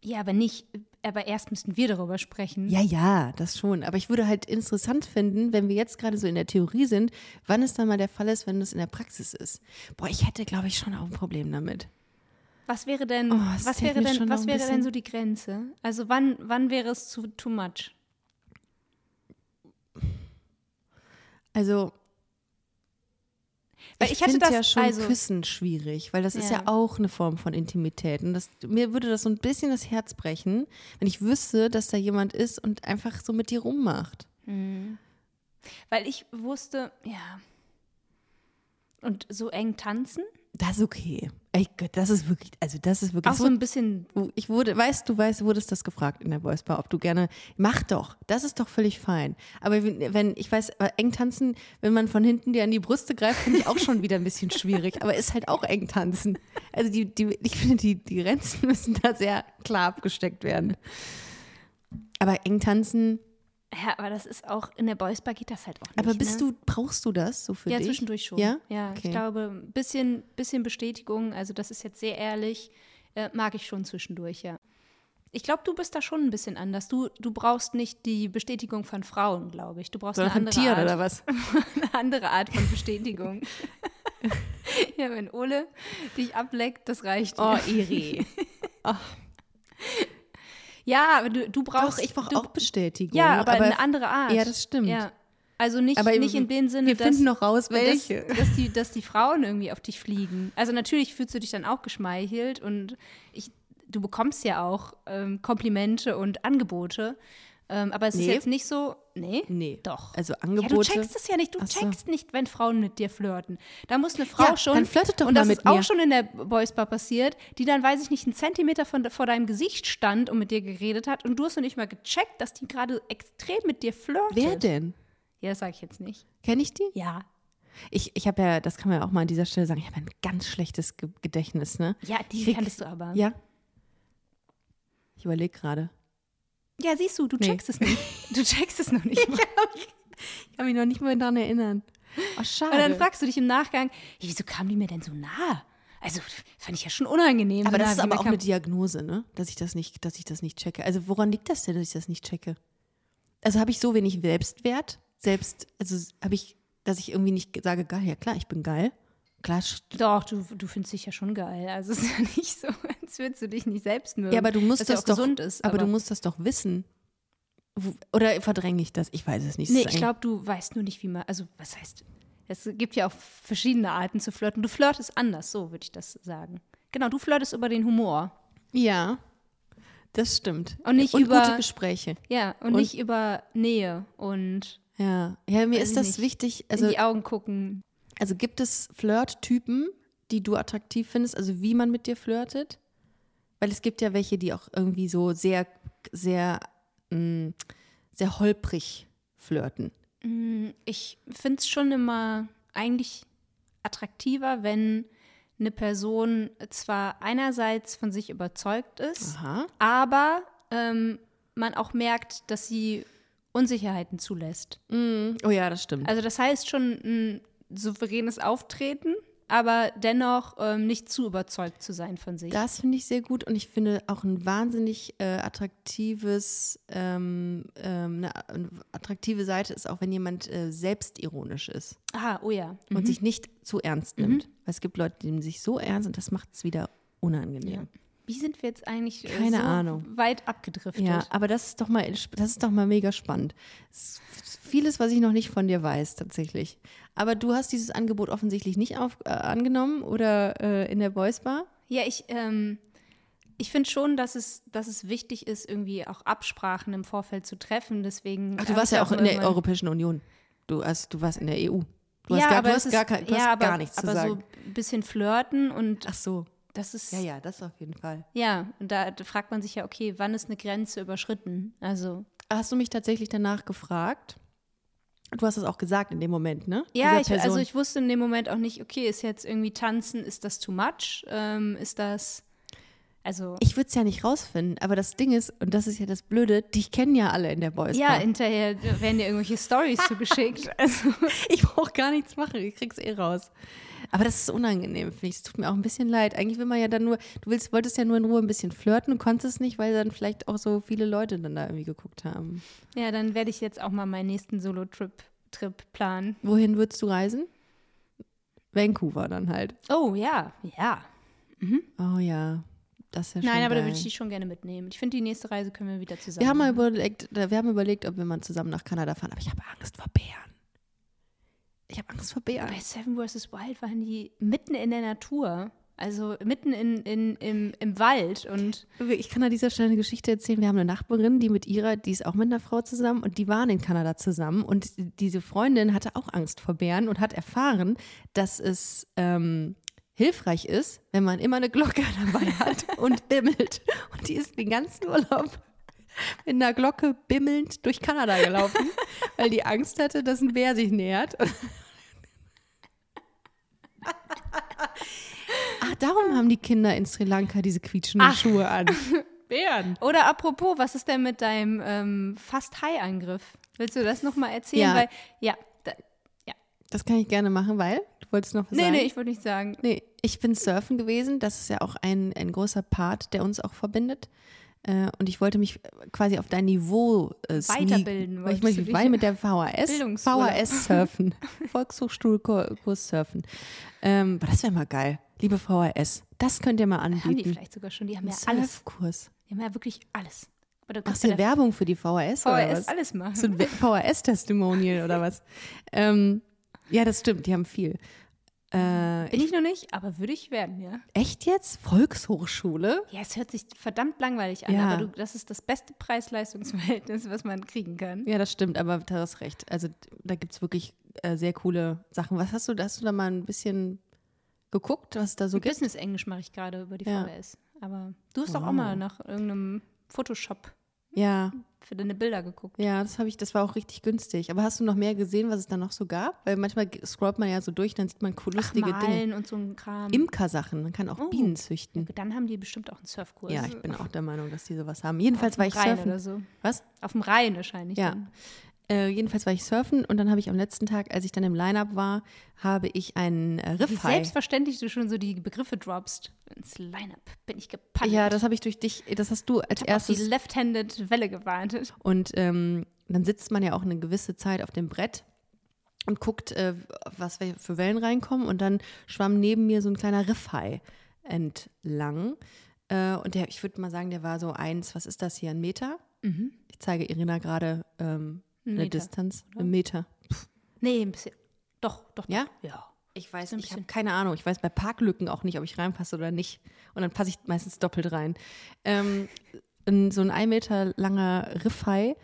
Ja, aber nicht, aber erst müssten wir darüber sprechen. Ja, ja, das schon. Aber ich würde halt interessant finden, wenn wir jetzt gerade so in der Theorie sind, wann es dann mal der Fall ist, wenn es in der Praxis ist. Boah, ich hätte, glaube ich, schon auch ein Problem damit. Was wäre denn, Oh, was wäre denn, was wäre denn so die Grenze? Also wann, wann wäre es zu too much? Also Weil ich hatte finde das- ja schon also- Küssen schwierig, weil das ist ja Ja. auch eine Form von Intimität. Und das, mir würde das so ein bisschen das Herz brechen, wenn ich wüsste, dass da jemand ist und einfach so mit dir rummacht. Weil ich wusste, ja. Und so eng tanzen? Das ist okay. Ey Gott, das ist wirklich, also das ist wirklich Auch so ein bisschen, Ich wurde, weißt du, weißt, du wurdest das gefragt in der Voice Bar, ob du gerne, mach doch, das ist doch völlig fein. Aber wenn, wenn ich weiß, äh, eng tanzen, wenn man von hinten dir an die Brüste greift, finde ich auch schon wieder ein bisschen schwierig, aber ist halt auch eng tanzen. Also die, die, ich finde, die, die Grenzen müssen da sehr klar abgesteckt werden. Aber eng tanzen, ja, aber das ist auch, in der Boys Bar geht das halt auch nicht. aber bist ne? du, brauchst du das so für Ja, dich? zwischendurch schon. Ja? ja Okay. ich glaube, ein bisschen, bisschen Bestätigung, also das ist jetzt sehr ehrlich, äh, mag ich schon zwischendurch, ja. Ich glaube, du bist da schon ein bisschen anders. Du, du brauchst nicht die Bestätigung von Frauen, glaube ich. Du brauchst Sondern eine andere Tieren Art. oder was? eine andere Art von Bestätigung. ja, wenn Ole dich ableckt, das reicht. Oh. Iri. Ja, aber du, du Doch, brauchst. ich brauche auch Bestätigung. Ja, aber, eine andere Art. Ja, das stimmt. Ja. Also nicht, Aber nicht in dem Sinne, wir dass, finden noch raus, dass, welche. dass, die, dass die Frauen irgendwie auf dich fliegen. Also natürlich fühlst du dich dann auch geschmeichelt und ich, du bekommst ja auch ähm, Komplimente und Angebote. Ähm, aber es ist Nee. jetzt nicht so. Nee? Nee. Doch. Also Ja, du Angebote. checkst es ja nicht. Du so. checkst nicht, wenn Frauen mit dir flirten. Da muss eine Frau Ja, schon. dann flirtet doch und mal das mit ist auch mir. schon in der Boys Bar passiert, die dann, weiß ich nicht, einen Zentimeter von, vor deinem Gesicht stand und mit dir geredet hat. Und du hast noch nicht mal gecheckt, dass die gerade extrem mit dir flirtet. Wer denn? Ja, das sage ich jetzt nicht. Kenne ich die? Ja. Ich, ich habe ja, das kann man ja auch mal an dieser Stelle sagen, ich habe ein ganz schlechtes Ge Gedächtnis, ne? Ja, die Krieg- kanntest du aber. Ja. Ich überlege gerade. Ja, siehst du, du Nee. checkst es nicht. Du checkst es noch nicht. mal. Ich kann mich noch nicht mal daran erinnern. Oh, schade. Und dann fragst du dich im Nachgang, ja, wieso kam die mir denn so nah? Also, fand ich ja schon unangenehm. aber so das nah, ist aber auch kam. eine Diagnose, ne? Dass ich das nicht, dass ich das nicht checke. Also woran liegt das denn, dass ich das nicht checke? Also habe ich so wenig Selbstwert, selbst, also habe ich, dass ich irgendwie nicht sage, geil, ja klar, ich bin geil. Klar, st- Doch, du, du findest dich ja schon geil. Also es ist ja nicht so, als würdest du dich nicht selbst mögen. ja, aber du musst das auch doch, gesund ist. aber, du musst das doch wissen. Oder verdränge ich das? Ich weiß es nicht. Nee, ich glaube, du weißt nur nicht, wie man, also was heißt, es gibt ja auch verschiedene Arten zu flirten. Du flirtest anders, so würde ich das sagen. Genau, du flirtest über den Humor. Ja, das stimmt. Und nicht und über- gute Gespräche. Ja, und, Und- nicht über Nähe und Ja, ja mir ist das nicht. wichtig. Also, in die Augen gucken. Also gibt es Flirttypen, die du attraktiv findest, also wie man mit dir flirtet? Weil es gibt ja welche, die auch irgendwie so sehr, sehr, mh, sehr holprig flirten. Ich finde es schon immer eigentlich attraktiver, wenn eine Person zwar einerseits von sich überzeugt ist, Aha. aber ähm, man auch merkt, dass sie Unsicherheiten zulässt. Oh ja, das stimmt. Also das heißt schon ein souveränes Auftreten, aber dennoch ähm, nicht zu überzeugt zu sein von sich. Das finde ich sehr gut und ich finde auch ein wahnsinnig äh, attraktives, ähm, ähm, eine, eine attraktive Seite ist auch, wenn jemand äh, selbstironisch ist Aha, oh ja. und sich nicht zu ernst nimmt. Weil es gibt Leute, die nehmen sich so ernst und das macht es wieder unangenehm. Wie sind wir jetzt eigentlich äh, Keine so Ahnung. weit abgedriftet? Ja, aber das ist doch mal, das ist doch mal mega spannend. Vieles, was ich noch nicht von dir weiß, tatsächlich. Aber du hast dieses Angebot offensichtlich nicht auf, äh, angenommen oder äh, in der Boys Bar? Ja, ich, ähm, ich finde schon, dass es, dass es wichtig ist, irgendwie auch Absprachen im Vorfeld zu treffen. Deswegen. Ach, du warst ja auch in der Europäischen Union. Du, hast, du warst in der EU. Du hast ja, gar, aber du hast gar, ist- kein, du ja, hast aber, gar nichts zu aber sagen. so ein bisschen flirten und Ach so. Das ist. Ja, ja, das auf jeden Fall. Ja, und da, da fragt man sich ja, okay, wann ist eine Grenze überschritten? Also. Hast du mich tatsächlich danach gefragt? Du hast es auch gesagt in dem Moment, ne? Ja, ich, also ich wusste in dem Moment auch nicht, okay, ist jetzt irgendwie tanzen, ist das too much? Ähm, ist das. Also. Ich würde es ja nicht rausfinden, aber das Ding ist, und das ist ja das Blöde, dich kennen ja alle in der Boys ja, hinterher werden dir irgendwelche Stories zugeschickt. Also, Ich brauche gar nichts machen, ich krieg's eh raus. Aber das ist unangenehm, finde ich. Es tut mir auch ein bisschen leid. Eigentlich will man ja dann nur, du willst, wolltest ja nur in Ruhe ein bisschen flirten und konntest es nicht, weil dann vielleicht auch so viele Leute dann da irgendwie geguckt haben. ja, dann werde ich jetzt auch mal meinen nächsten Solo-Trip Trip planen. Wohin würdest du reisen? Vancouver dann halt. Oh ja, ja. Oh ja, das ist ja schon Nein, aber da geil. würde ich die schon gerne mitnehmen. Ich finde, die nächste Reise können wir wieder zusammen. Wir haben mal überlegt, wir haben überlegt, ob wir mal zusammen nach Kanada fahren, aber ich habe Angst vor Bären. Ich habe Angst vor Bären. Bei Seven vs. Wild waren die mitten in der Natur. Also mitten in, in, im, im Wald und Ich kann an dieser Stelle eine Geschichte erzählen. Wir haben eine Nachbarin, die mit ihrer, die ist auch mit einer Frau zusammen und die waren in Kanada zusammen. Und diese Freundin hatte auch Angst vor Bären und hat erfahren, dass es ähm, hilfreich ist, wenn man immer eine Glocke dabei hat und bimmelt. Und die ist den ganzen Urlaub mit einer Glocke bimmelnd durch Kanada gelaufen, weil die Angst hatte, dass ein Bär sich nähert. Ach, darum haben die Kinder in Sri Lanka diese quietschenden Ach. Schuhe an. Bären. Oder apropos, was ist denn mit deinem ähm, fast Hai-Angriff? Willst du das nochmal erzählen? Ja. Weil, ja, da, Das kann ich gerne machen, weil du wolltest noch was nee, sagen. nee, ich wollte nicht sagen. Nee, ich bin surfen gewesen. Das ist ja auch ein, ein großer Part, der uns auch verbindet. Äh, Und ich wollte mich quasi auf dein Niveau äh. Weiterbilden Weil ich, dich. war mit der VHS. VHS surfen. Volkshochschulkurs surfen. Ähm, das wäre mal geil. Liebe VHS, das könnt ihr mal Haben die anbieten. vielleicht sogar schon, die haben ja alles. Surfkurs. Die haben ja wirklich alles. Du Machst du Werbung für die VHS, oder VHS was? alles machen. So ein VHS-Testimonial oder was? Ähm, ja, das stimmt, die haben viel. Äh, Bin ich noch nicht, aber würde ich werden, ja. echt jetzt? Volkshochschule? Ja, es hört sich verdammt langweilig an, Ja. aber du, das ist das beste Preis-Leistungs-Verhältnis, was man kriegen kann. Ja, das stimmt, aber du hast recht. Also da gibt es wirklich äh, sehr coole Sachen. Was hast du, hast du da mal ein bisschen geguckt, was da so gibt? Business-Englisch mache ich gerade über die Ja. VWS. Aber du hast doch auch Wow. mal nach irgendeinem Photoshop Ja, für deine Bilder geguckt. ja, das habe ich, das war auch richtig günstig. Aber hast du noch mehr gesehen, was es da noch so gab? Weil manchmal scrollt man ja so durch, dann sieht man cool- Ach, lustige Dinge. Malen und so ein Kram. Imkersachen, man kann auch Oh. Bienen Ja, züchten. gut, dann haben die bestimmt auch einen Surfkurs. Ja, ich bin auch der Meinung, dass die sowas haben. Jedenfalls Auf war ich Rhein surfen. oder so. Was? Auf dem Rhein wahrscheinlich. Ja. Dann. Äh, jedenfalls war ich surfen und dann habe ich am letzten Tag, als ich dann im Line-Up war, habe ich einen äh, Wie Riffhai. selbstverständlich du schon so die Begriffe droppst. Ins Line-Up bin ich gepaddelt. Ja, das habe ich durch dich, das hast du als ich habe auf die erstes. Left-Handed Welle gewartet. Und ähm, dann sitzt man ja auch eine gewisse Zeit auf dem Brett und guckt, äh, was für Wellen reinkommen. Und dann schwamm neben mir so ein kleiner Riffhai entlang. Äh, und der, ich würde mal sagen, der war so eins, was ist das hier, ein Meter? Ich zeige Irina gerade ähm, Ein eine Meter, Distanz. Ein Meter. Nee, ein bisschen. Doch, doch. doch. Ja? Ja. Ich weiß ich habe keine Ahnung. Ich weiß bei Parklücken auch nicht, ob ich reinpasse oder nicht. Und dann passe ich meistens doppelt rein. Ähm, so ein ein Meter langer Riffhai.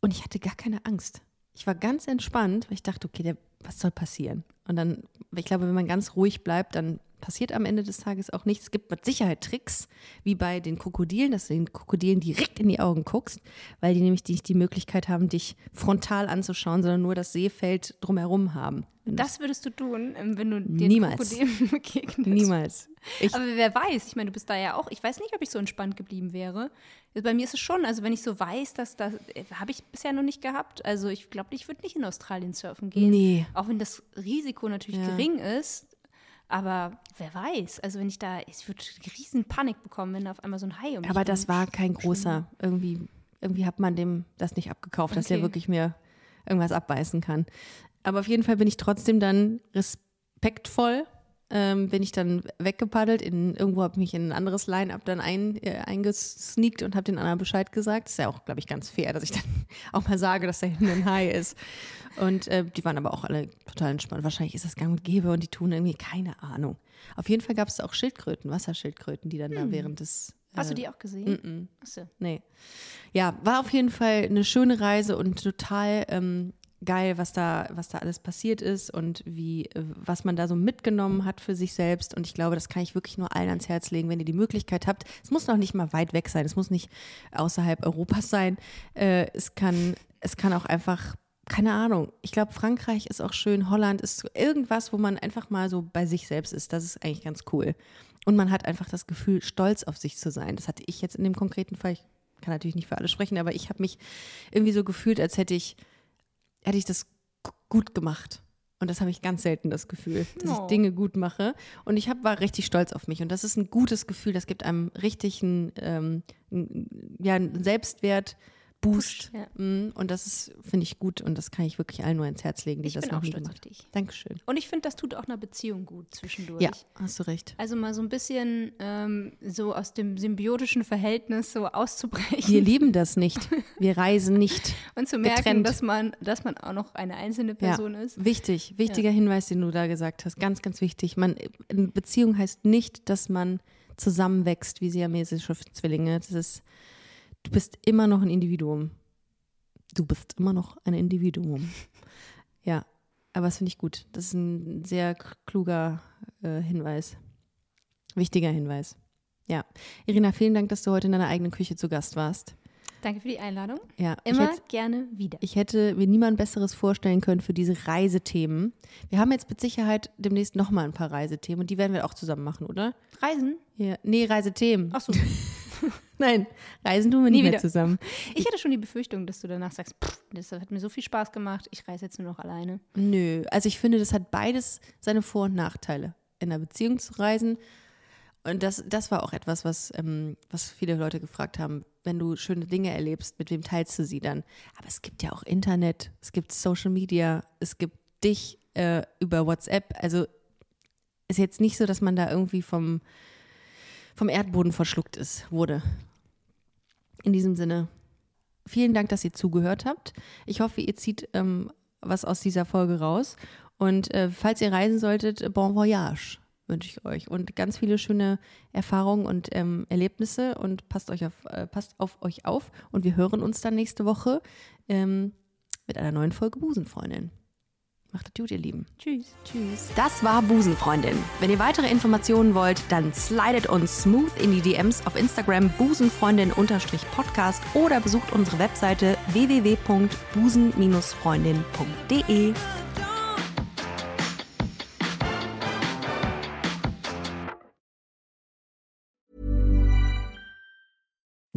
Und ich hatte gar keine Angst. Ich war ganz entspannt, weil ich dachte, okay, der, was soll passieren? Und dann, ich glaube, wenn man ganz ruhig bleibt, dann passiert am Ende des Tages auch nichts. Es gibt mit Sicherheit Tricks, wie bei den Krokodilen, dass du den Krokodilen direkt in die Augen guckst, weil die nämlich nicht die Möglichkeit haben, dich frontal anzuschauen, sondern nur das Seefeld drumherum haben. Das würdest du tun, ähm, wenn du den Niemals. Krokodilen begegnest. Niemals. Ich, Aber wer weiß, ich meine, du bist da ja auch. Ich weiß nicht, ob ich so entspannt geblieben wäre. Bei mir ist es schon, also wenn ich so weiß, dass das äh, habe ich bisher noch nicht gehabt. Also ich glaube, ich würde nicht in Australien surfen gehen. Nee. Auch wenn das Risiko natürlich Ja. gering ist. Aber wer weiß, also wenn ich da, ich würde riesen Panik bekommen, wenn da auf einmal so ein Hai um mich aber das war kein großer. Irgendwie, irgendwie hat man dem das nicht abgekauft, dass der Okay. wirklich mir irgendwas abbeißen kann. Aber auf jeden Fall bin ich trotzdem dann respektvoll. Ähm, bin ich dann weggepaddelt, in, irgendwo habe ich mich in ein anderes Line-Up dann ein, äh, eingesneakt und habe den anderen Bescheid gesagt. Ist ja auch, glaube ich, ganz fair, dass ich dann auch mal sage, dass da hinten ein Hai ist. Und äh, die waren aber auch alle total entspannt. Wahrscheinlich ist das gang und gäbe und die tun irgendwie keine Ahnung. Auf jeden Fall gab es auch Schildkröten, Wasserschildkröten, die dann da während des. Hast du äh, die auch gesehen? Achso. Nee. Ja, war auf jeden Fall eine schöne Reise und total ähm, geil, was da, was da alles passiert ist und wie, äh, was man da so mitgenommen hat für sich selbst. Und ich glaube, das kann ich wirklich nur allen ans Herz legen, wenn ihr die Möglichkeit habt. Es muss noch nicht mal weit weg sein, es muss nicht außerhalb Europas sein. Äh, es kann, es kann auch einfach, keine Ahnung. Ich glaube, Frankreich ist auch schön, Holland ist irgendwas, wo man einfach mal so bei sich selbst ist. Das ist eigentlich ganz cool. Und man hat einfach das Gefühl, stolz auf sich zu sein. Das hatte ich jetzt in dem konkreten Fall. Ich kann natürlich nicht für alle sprechen, aber ich habe mich irgendwie so gefühlt, als hätte ich, hätte ich das gut gemacht. Und das habe ich ganz selten das Gefühl, dass ich Oh. Dinge gut mache. Und ich hab, war richtig stolz auf mich. Und das ist ein gutes Gefühl. Das gibt einem richtigen ähm, ja, einen Selbstwert. Boost. Push, ja. Mm, Und das ist, finde ich, gut. Und das kann ich wirklich allen nur ins Herz legen, die Ich das bin noch auch nie gemacht haben. Dankeschön. Und ich finde, das tut auch einer Beziehung gut zwischendurch. Ja, hast du recht. Also mal so ein bisschen ähm, so aus dem symbiotischen Verhältnis so auszubrechen Wir lieben das nicht. Wir reisen nicht. und zu merken, getrennt. dass man, dass man auch noch eine einzelne Person ja. ist. Wichtig, wichtiger Hinweis, den du da gesagt hast. Ganz, ganz wichtig. Man, eine Beziehung heißt nicht, dass man zusammenwächst wie siamesische Zwillinge. Das ist, du bist immer noch ein Individuum. Du bist immer noch ein Individuum. Ja, aber das finde ich gut. Das ist ein sehr kluger äh, Hinweis. Wichtiger Hinweis. Ja. Irina, vielen Dank, dass du heute in deiner eigenen Küche zu Gast warst. Danke für die Einladung. Ja, Immer hätte- gerne wieder. ich hätte mir niemand Besseres vorstellen können für diese Reisethemen. Wir haben jetzt mit Sicherheit demnächst nochmal ein paar Reisethemen und die werden wir auch zusammen machen, oder? Reisen? Ja. Nee, Reisethemen. Achso. Nein, Reisen tun wir Nie nicht mehr wieder. zusammen. Ich hatte schon die Befürchtung, dass du danach sagst, pff, das hat mir so viel Spaß gemacht, ich reise jetzt nur noch alleine. Nö, also ich finde, das hat beides seine Vor- und Nachteile. In einer Beziehung zu reisen. Und das, das war auch etwas, was, ähm, was viele Leute gefragt haben. Wenn du schöne Dinge erlebst, mit wem teilst du sie dann? Aber es gibt ja auch Internet, es gibt Social Media, es gibt dich äh, über WhatsApp. Also ist jetzt nicht so, dass man da irgendwie vom, vom Erdboden verschluckt ist, wurde. In diesem Sinne, vielen Dank, dass ihr zugehört habt. Ich hoffe, ihr zieht ähm, was aus dieser Folge raus. Und äh, falls ihr reisen solltet, bon voyage wünsche ich euch. Und ganz viele schöne Erfahrungen und ähm, Erlebnisse. Und passt, euch auf, äh, passt auf euch auf. Und wir hören uns dann nächste Woche ähm, mit einer neuen Folge Busenfreundin. Macht es gut, ihr Lieben. Tschüss. Tschüss. Das war Busenfreundin. Wenn ihr weitere Informationen wollt, dann slidet uns smooth in die DMs auf Instagram busenfreundin-podcast oder besucht unsere Webseite www.busen-freundin.de.